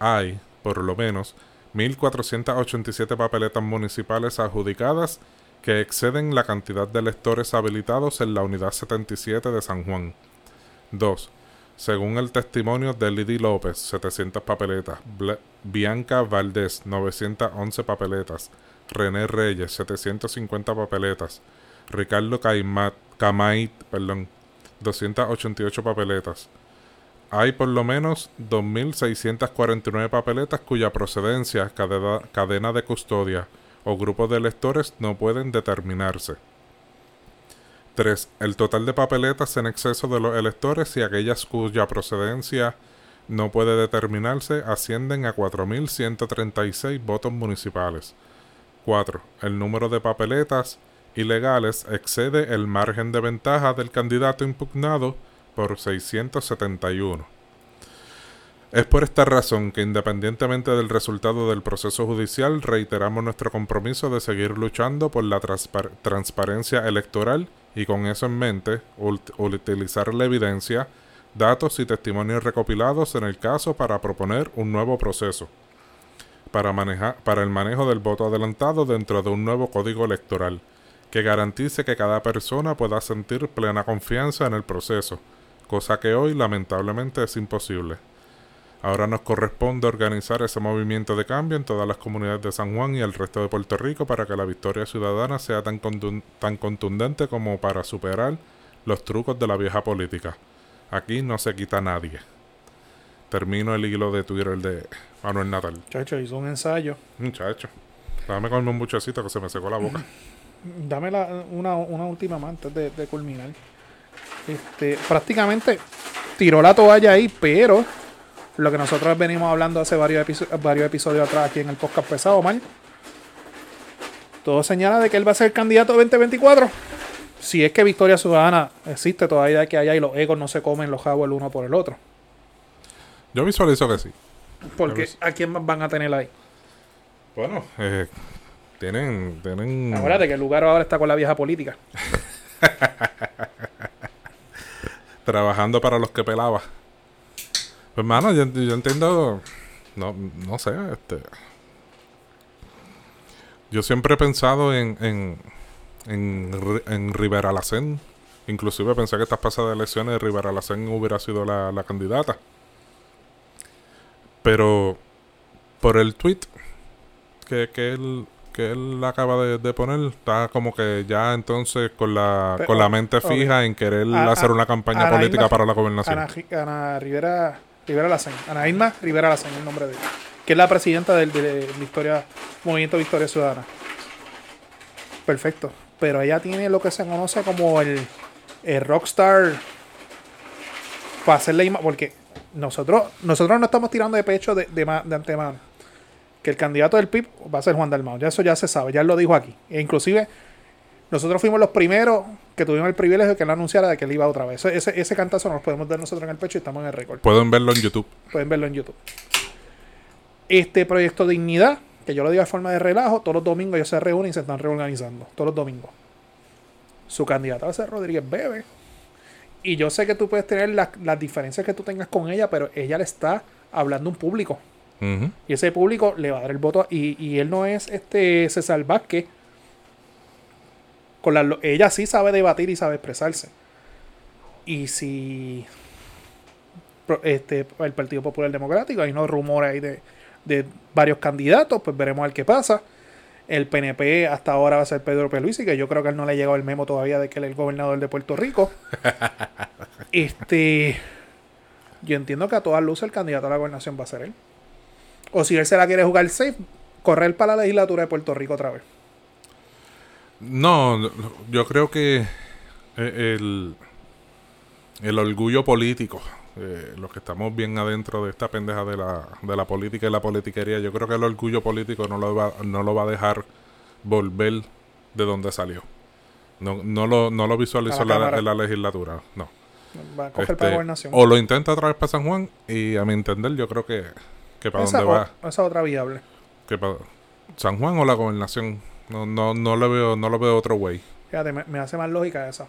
Hay, por lo menos, 1.487 papeletas municipales adjudicadas que exceden la cantidad de electores habilitados en la Unidad 77 de San Juan. 2. Según el testimonio de Lidy López, 700 papeletas. Bianca Valdés, 911 papeletas. René Reyes, 750 papeletas. Ricardo Caimat, Camait, perdón, 288 papeletas. Hay por lo menos 2.649 papeletas cuya procedencia, cadena de custodia o grupo de electores no pueden determinarse. 3. El total de papeletas en exceso de los electores y aquellas cuya procedencia no puede determinarse ascienden a 4.136 votos municipales. 4. El número de papeletas ilegales excede el margen de ventaja del candidato impugnado por 671. Es por esta razón que independientemente del resultado del proceso judicial reiteramos nuestro compromiso de seguir luchando por la transpar- transparencia electoral y con eso en mente utilizar la evidencia, datos y testimonios recopilados en el caso para proponer un nuevo proceso para, para el manejo del voto adelantado dentro de un nuevo código electoral que garantice que cada persona pueda sentir plena confianza en el proceso, cosa que hoy lamentablemente es imposible. Ahora nos corresponde organizar ese movimiento de cambio en todas las comunidades de San Juan y el resto de Puerto Rico para que la victoria ciudadana sea tan, tan contundente como para superar los trucos de la vieja política. Aquí no se quita nadie. Termino el hilo de Twitter de Manuel Natal. Chacho, hizo un ensayo. Muchacho. Dame comerme un buchecito que se me secó la boca. Dame la- una, una última más antes de, de culminar. Este, prácticamente tiró la toalla ahí, pero lo que nosotros venimos hablando hace varios, episo- varios episodios atrás aquí en el podcast pesado, Omar. Todo señala de que él va a ser candidato 2024. Si es que Victoria Ciudadana existe todavía que allá y los egos no se comen los jabos el uno por el otro. Yo visualizo que sí. Porque ¿a quién más van a tener ahí? Bueno, eh, tienen, tienen... Acuérdate que el lugar ahora está con la vieja política. trabajando para los que pelaba. Pues, hermano, yo, yo entiendo. No, no sé, este. Yo siempre he pensado en. en. en, en Rivera Lacén. Inclusive pensé que estas pasadas elecciones Rivera Lacén hubiera sido la, la candidata. Pero. Por el tweet que, que él. Que él acaba de, de poner, está como que ya entonces con la, Pero, con la mente fija en querer A- hacer una campaña Ana política para la gobernación. Ana, Ana Rivera Rivera Lacen. Ana Irma Rivera Lacen, el nombre de ella. Que es la presidenta del, de Victoria, Movimiento Victoria Ciudadana. Perfecto. Pero ella tiene lo que se conoce como el, el rockstar para hacerle imagen. Porque nosotros, nosotros no estamos tirando de pecho de, de, de antemano. Que el candidato del PIB va a ser Juan Dalmau. Ya eso ya se sabe, ya lo dijo aquí. E inclusive, nosotros fuimos los primeros que tuvimos el privilegio de que él anunciara de que él iba otra vez. Ese, ese, cantazo nos lo podemos dar nosotros en el pecho y estamos en el récord. Pueden verlo en YouTube. Pueden verlo en YouTube. Este proyecto Dignidad, que yo lo digo de forma de relajo, todos los domingos ellos se reúnen y se están reorganizando. Todos los domingos. Su candidata va a ser Rodríguez Bebe. Y yo sé que tú puedes tener las, las diferencias que tú tengas con ella, pero ella le está hablando a un público. Y ese público le va a dar el voto. Y, y él no es este César Vázquez. Con la, ella sí sabe debatir y sabe expresarse. Y si este, el Partido Popular Democrático, hay unos rumores ahí de, de varios candidatos, pues veremos a ver qué pasa. El PNP hasta ahora va a ser Pedro Pierluisi, que yo creo que él no le ha llegado el memo todavía de que él es el gobernador de Puerto Rico. este, yo entiendo que a todas luces el candidato a la gobernación va a ser él. O si él se la quiere jugar safe, correr para la legislatura de Puerto Rico otra vez. No, yo creo que eh, el, el orgullo político, eh, los que estamos bien adentro de esta pendeja de la, de la política y la politiquería, yo creo que el orgullo político no lo va, no lo va a dejar volver de donde salió. No, no, lo, no lo visualizó la en la legislatura, no. Va a coger Este, para la gobernación. o lo intenta otra vez para San Juan y a mi entender yo creo que, que para esa, dónde va, o- esa otra viable. que para San Juan o la gobernación, no, no, no le veo, no lo veo otro way. Fíjate, me, me hace más lógica esa.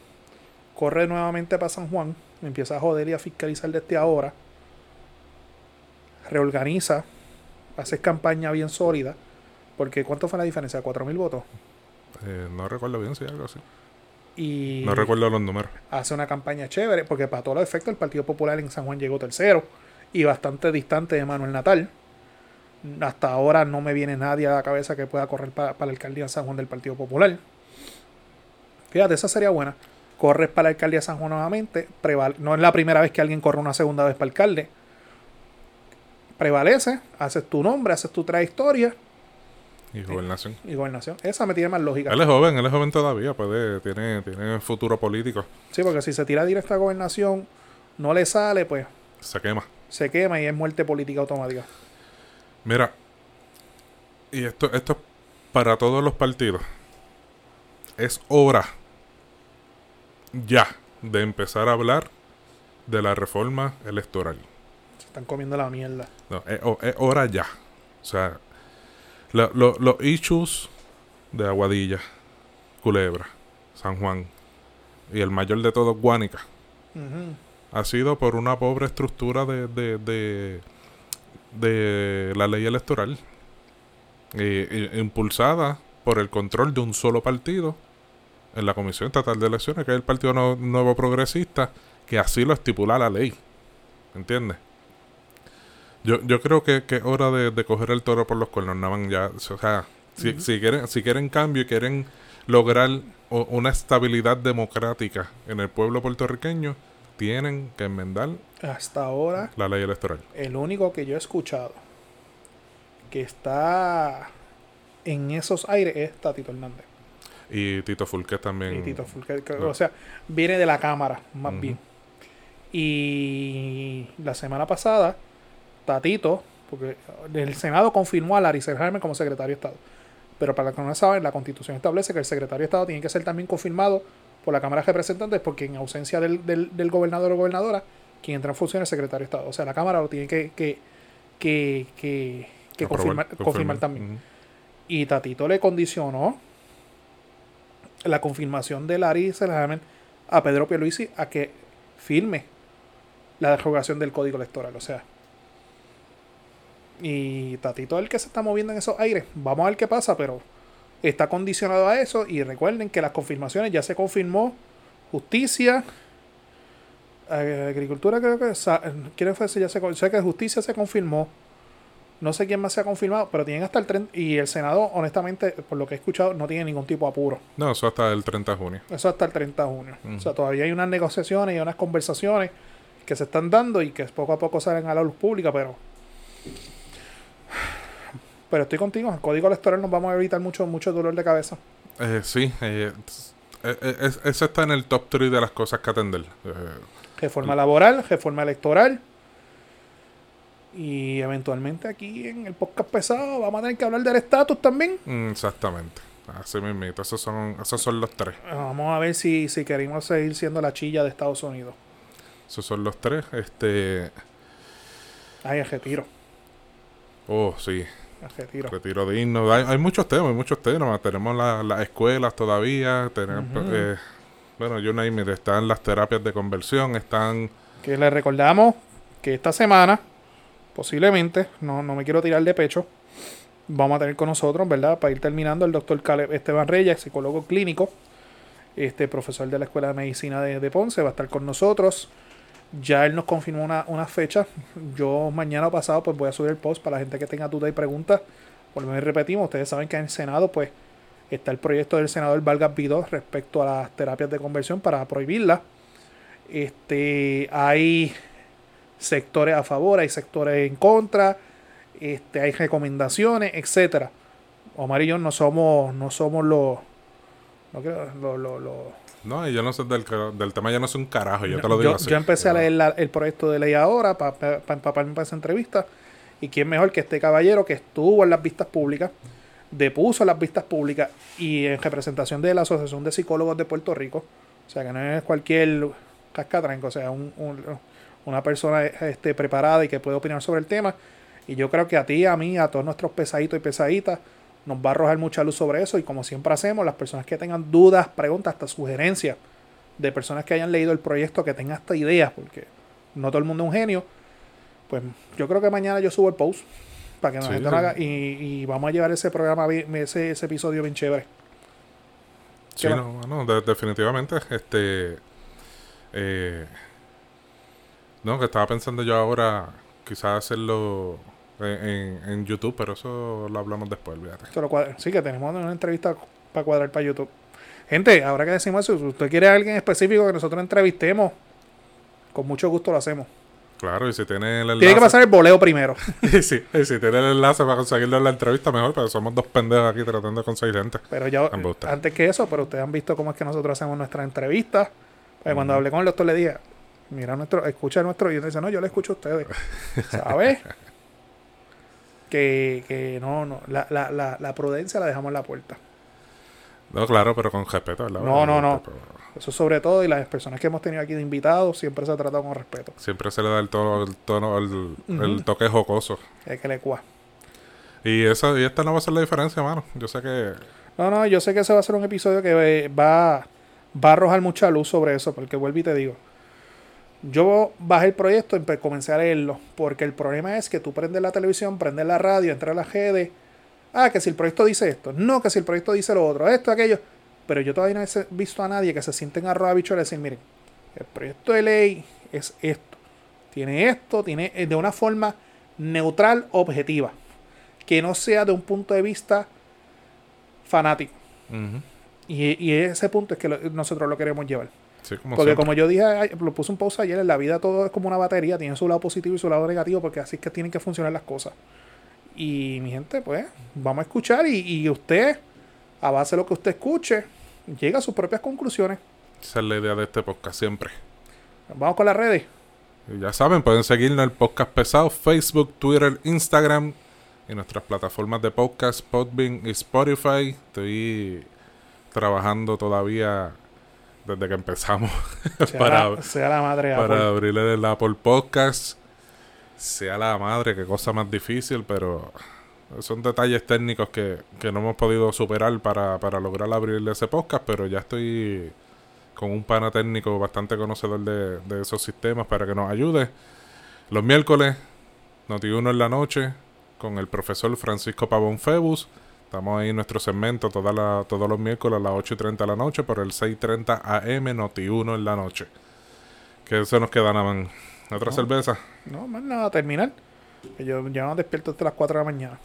Corre nuevamente para San Juan, empieza a joder y a fiscalizar desde ahora. Reorganiza, hace campaña bien sólida. Porque ¿cuánto fue la diferencia? ¿4.000 votos? Eh, no recuerdo bien si algo así. Y No recuerdo los números. hace una campaña chévere, porque para todos los efectos el Partido Popular en San Juan llegó tercero y bastante distante de Manuel Natal. Hasta ahora no me viene nadie a la cabeza que pueda correr para, para la alcaldía de San Juan del Partido Popular. Fíjate, esa sería buena. Corres para la alcaldía de San Juan nuevamente. preval- no es la primera vez que alguien corre una segunda vez para alcalde. Prevalece, haces tu nombre, haces tu trayectoria Y gobernación. y gobernación. Esa me tiene más lógica. Él es joven, él es joven todavía, puede, tiene, tiene futuro político. Sí, porque si se tira directa a gobernación, no le sale, pues Se quema. se quema y es muerte política automática. Mira, y esto, esto es para todos los partidos. Es hora ya de empezar a hablar de la reforma electoral. Se están comiendo la mierda. No, es, hora ya. O sea, lo- lo- los issues de Aguadilla, Culebra, San Juan y el mayor de todos, Guánica, ha sido por una pobre estructura de, de, de, de la ley electoral eh, impulsada por el control de un solo partido en la Comisión Estatal de Elecciones, que es el Partido No- Nuevo Progresista, que así lo estipula la ley. ¿Entiendes? Yo, yo creo que, que es hora de, de coger el toro por los cuernos. más ya, o sea, si, si quieren, si quieren cambio y quieren lograr o- una estabilidad democrática en el pueblo puertorriqueño, tienen que enmendar Hasta ahora, la ley electoral. el único que yo he escuchado que está en esos aires es Tatito Hernández. Y Tito Fulque también. Y Tito no. O sea, viene de la Cámara, más bien. Y la semana pasada, Tatito, porque el Senado confirmó a Larry Selhammer como secretario de Estado. Pero para los que no saben, la Constitución establece que el secretario de Estado tiene que ser también confirmado por la Cámara de Representantes, porque en ausencia del, del, del gobernador o gobernadora, quien entra en función es el secretario de Estado. O sea, la Cámara lo tiene que, que, que, que, que confirmar, confirmar también. Ujú. Y Tatito le condicionó la confirmación de Larry Selhammer a Pedro Pierluisi a que firme la derogación del código electoral. O sea, y Tatito es el que se está moviendo en esos aires. Vamos a ver qué pasa, pero está condicionado a eso. Y recuerden que las confirmaciones ya se confirmó justicia. eh, agricultura creo que quiero si ya se con- sé que justicia se confirmó no sé quién más se ha confirmado, pero tienen hasta el 30. Y el Senado, honestamente, por lo que he escuchado, no tiene ningún tipo de apuro. No, eso hasta el 30 de junio. Eso hasta el 30 de junio. O sea, todavía hay unas negociaciones y unas conversaciones que se están dando y que poco a poco salen a la luz pública, pero pero estoy contigo, el código electoral nos vamos a evitar mucho, mucho dolor de cabeza. Eh, sí, eh, eh, eh eso está en el top 3 de las cosas que atender. reforma laboral, reforma electoral. Y eventualmente aquí en el podcast pesado vamos a tener que hablar del estatus también. Mm, exactamente. Así mismo, esos son, esos son los tres. Vamos a ver si, si queremos seguir siendo la chilla de Estados Unidos. Esos son los tres. Este. Ay, el retiro. Oh, sí. El retiro. Retiro digno. Hay, hay muchos temas, hay muchos temas. Tenemos las escuelas todavía. Tenemos, eh, bueno, yo name Están las terapias de conversión. Están. Que les recordamos que esta semana, posiblemente, no, no me quiero tirar de pecho, vamos a tener con nosotros, ¿verdad? Para ir terminando, el doctor Caleb Esteban Reyes, psicólogo clínico, este profesor de la Escuela de Medicina de, de Ponce, va a estar con nosotros. Ya él nos confirmó una, una, fecha. Yo mañana pasado pues voy a subir el post para la gente que tenga dudas y preguntas. Por lo menos repetimos, ustedes saben que en el Senado pues está el proyecto del senador Vargas Vidó respecto a las terapias de conversión para prohibirlas. Este, hay sectores a favor, hay sectores en contra, este, hay recomendaciones, etcétera. Omar y yo no somos, no somos los, no creo, los, no, yo no sé del, del tema, yo no sé un carajo, yo te lo digo yo, así. Yo empecé a leer el proyecto de ley ahora para pa, empaparme para esa entrevista. Y quién mejor que este caballero que estuvo en las vistas públicas, depuso en las vistas públicas y en representación de la Asociación de Psicólogos de Puerto Rico. O sea, que no es cualquier cascatranco, o sea, un, una persona este, preparada y que puede opinar sobre el tema. Y yo creo que a ti, a mí, a todos nuestros pesaditos y pesaditas, nos va a arrojar mucha luz sobre eso y como siempre hacemos, las personas que tengan dudas, preguntas, hasta sugerencias de personas que hayan leído el proyecto, que tengan hasta ideas, porque no todo el mundo es un genio, pues yo creo que mañana yo subo el post para que nos haga y, vamos a llevar ese programa, ese, ese episodio bien chévere. Sí, no, definitivamente, este... Eh, no, que estaba pensando yo ahora quizás hacerlo en, YouTube, pero eso lo hablamos después, olvídate. sí, que tenemos una entrevista para cuadrar para YouTube. Gente, ahora que decimos eso, si usted quiere a alguien específico que nosotros entrevistemos, con mucho gusto lo hacemos. Claro, y si tiene el enlace. Tiene que pasar el boleo primero. y, y si tiene el enlace para conseguirlo en la entrevista, mejor, pero somos dos pendejos aquí tratando de conseguir gente. Pero ya, antes que eso, pero ustedes han visto cómo es que nosotros hacemos nuestras entrevistas. Pues cuando hablé con el doctor le dije, mira nuestro, escucha nuestro, y dice, no, yo le escucho a ustedes. ¿Sabes? Que, que no, no, la, la, la, la, prudencia la dejamos en la puerta. No, claro, pero con respeto. No, no, no. Eso sobre todo, y las personas que hemos tenido aquí de invitados, siempre se ha tratado con respeto. Siempre se le da el tono, el, tono, el, toque jocoso. Es que le cua. Y, eso, y esta no va a ser la diferencia, mano. Yo sé que... No, no, yo sé que ese va a ser un episodio que va, va a arrojar mucha luz sobre eso, porque vuelvo y te digo, yo bajé el proyecto y comencé a leerlo, porque el problema es que tú prendes la televisión, prendes la radio, entras a la GD. Ah, que si el proyecto dice esto, no, que si el proyecto dice lo otro, esto, aquello. Pero yo todavía no he visto a nadie que se siente en arroba bicho y decir, miren, el proyecto de ley es esto, tiene esto, tiene eh, de una forma neutral, objetiva, que no sea de un punto de vista fanático. y, y, ese punto es que nosotros lo queremos llevar. Porque como yo dije, lo puse un pausa ayer, en la vida todo es como una batería, tiene su lado positivo y su lado negativo, porque así es que tienen que funcionar las cosas. Y mi gente, pues, vamos a escuchar y, y usted, a base de lo que usted escuche, llega a sus propias conclusiones. Esa es la idea de este podcast siempre. Vamos con las redes. ya saben, pueden seguirnos en el podcast pesado, Facebook, Twitter, Instagram y nuestras plataformas de podcast, Podbean y Spotify. Estoy trabajando todavía desde que empezamos para, la, madre para abrirle el Apple Podcast. Sea la madre, qué cosa más difícil, pero son detalles técnicos que, no hemos podido superar para, para lograr abrirle ese podcast, pero ya estoy con un pana técnico bastante conocedor de, de esos sistemas para que nos ayude. Los miércoles, Noti en la noche, con el profesor Francisco Pavón Febus. Estamos ahí en nuestro segmento toda todos los miércoles a las 8 y 30 de la noche, por el 6.30 AM, Noti 1 en la noche. Que eso nos queda nada más. ¿Otra cerveza? No, más nada, terminar. yo ya no despierto hasta las 4 de la mañana.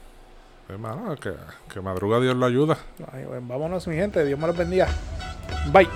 Hermano, que, que madruga Dios lo ayuda. vámonos, mi gente. Dios me los bendiga. Bye.